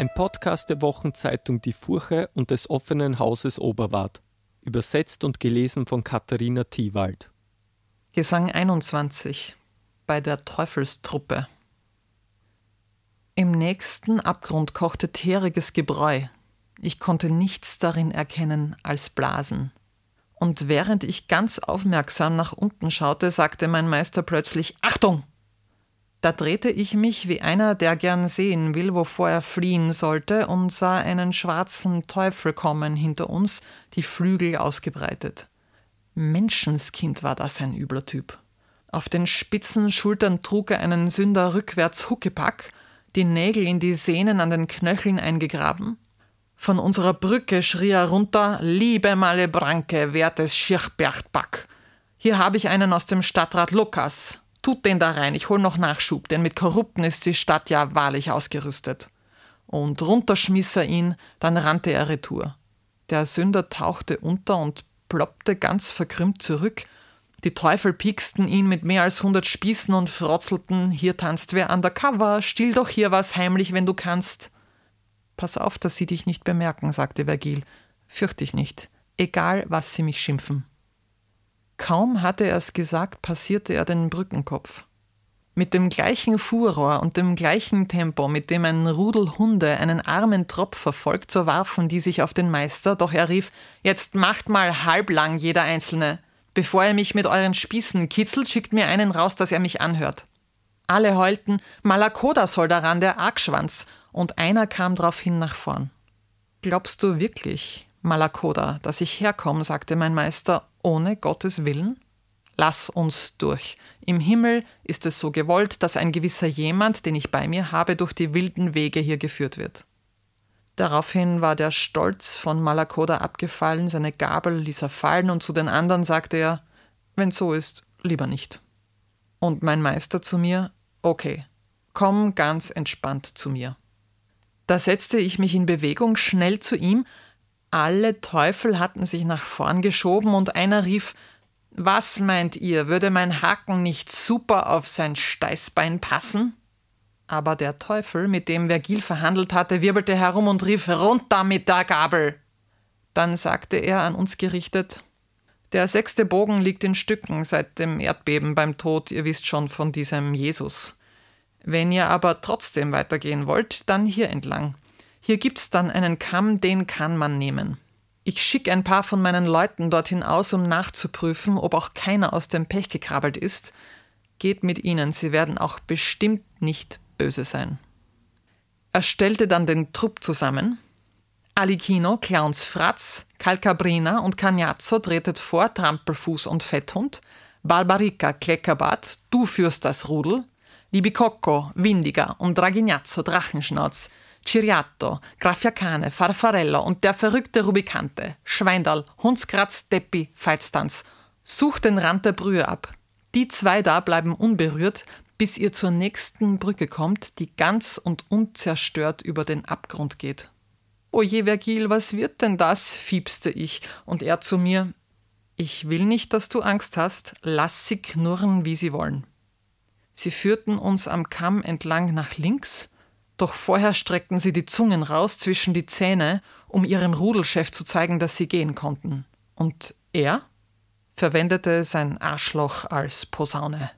Ein Podcast der Wochenzeitung Die Furche und des offenen Hauses Oberwart. Übersetzt und gelesen von Katharina Thiewald. Gesang 21 bei der Teufelstruppe. Im nächsten Abgrund kochte teeriges Gebräu. Ich konnte nichts darin erkennen als Blasen. Und während ich ganz aufmerksam nach unten schaute, sagte mein Meister plötzlich Achtung. Da drehte ich mich wie einer, der gern sehen will, wovor er fliehen sollte, und sah einen schwarzen Teufel kommen hinter uns, die Flügel ausgebreitet. Menschenskind war das ein übler Typ. Auf den spitzen Schultern trug er einen Sünder rückwärts Huckepack, die Nägel in die Sehnen an den Knöcheln eingegraben. Von unserer Brücke schrie er runter: Liebe Malebranke, wertes Schirchberchtback. Hier habe ich einen aus dem Stadtrat Lukas. Tut den da rein, ich hol noch Nachschub, denn mit Korrupten ist die Stadt ja wahrlich ausgerüstet. Und runter schmiss er ihn, dann rannte er retour. Der Sünder tauchte unter und ploppte ganz verkrümmt zurück. Die Teufel pieksten ihn mit mehr als hundert Spießen und frotzelten, hier tanzt wer undercover, still doch hier was heimlich, wenn du kannst. Pass auf, dass sie dich nicht bemerken, sagte Vergil. Fürcht dich nicht, egal was sie mich schimpfen. Kaum hatte er es gesagt, passierte er den Brückenkopf. Mit dem gleichen Furor und dem gleichen Tempo, mit dem ein Rudel Hunde einen armen Tropf verfolgt, so warfen die sich auf den Meister, doch er rief: Jetzt macht mal halblang jeder Einzelne. Bevor er mich mit euren Spießen kitzelt, schickt mir einen raus, dass er mich anhört. Alle heulten: Malakoda soll daran, der Argschwanz, und einer kam daraufhin nach vorn. Glaubst du wirklich, Malakoda, dass ich herkomme, sagte mein Meister, ohne Gottes Willen? Lass uns durch. Im Himmel ist es so gewollt, dass ein gewisser jemand, den ich bei mir habe, durch die wilden Wege hier geführt wird. Daraufhin war der Stolz von Malakoda abgefallen, seine Gabel ließ er fallen und zu den anderen sagte er, wenn so ist, lieber nicht. Und mein Meister zu mir, okay, komm ganz entspannt zu mir. Da setzte ich mich in Bewegung schnell zu ihm, alle Teufel hatten sich nach vorn geschoben und einer rief: Was meint ihr, würde mein Haken nicht super auf sein Steißbein passen? Aber der Teufel, mit dem Vergil verhandelt hatte, wirbelte herum und rief: Runter mit der Gabel! Dann sagte er an uns gerichtet: Der sechste Bogen liegt in Stücken seit dem Erdbeben beim Tod, ihr wisst schon von diesem Jesus. Wenn ihr aber trotzdem weitergehen wollt, dann hier entlang. Hier gibt's dann einen Kamm, den kann man nehmen. Ich schicke ein paar von meinen Leuten dorthin aus, um nachzuprüfen, ob auch keiner aus dem Pech gekrabbelt ist. Geht mit ihnen, sie werden auch bestimmt nicht böse sein. Er stellte dann den Trupp zusammen. Alikino, Clowns Fratz, Calcabrina und Cagnazzo tretet vor, Trampelfuß und Fetthund. Barbarica, Kleckerbart, du führst das Rudel. Libicocco, Windiger und Dragignazzo, Drachenschnauz. Ciriato, Graffiacane, Farfarello und der verrückte Rubicante, Schweindal, Hundskratz, Deppi, Feitstanz. Sucht den Rand der Brühe ab. Die zwei da bleiben unberührt, bis ihr zur nächsten Brücke kommt, die ganz und unzerstört über den Abgrund geht. Oje, Vergil, was wird denn das? fiebste ich, und er zu mir: Ich will nicht, dass du Angst hast, lass sie knurren, wie sie wollen. Sie führten uns am Kamm entlang nach links, doch vorher streckten sie die Zungen raus zwischen die Zähne, um ihrem Rudelchef zu zeigen, dass sie gehen konnten. Und er verwendete sein Arschloch als Posaune.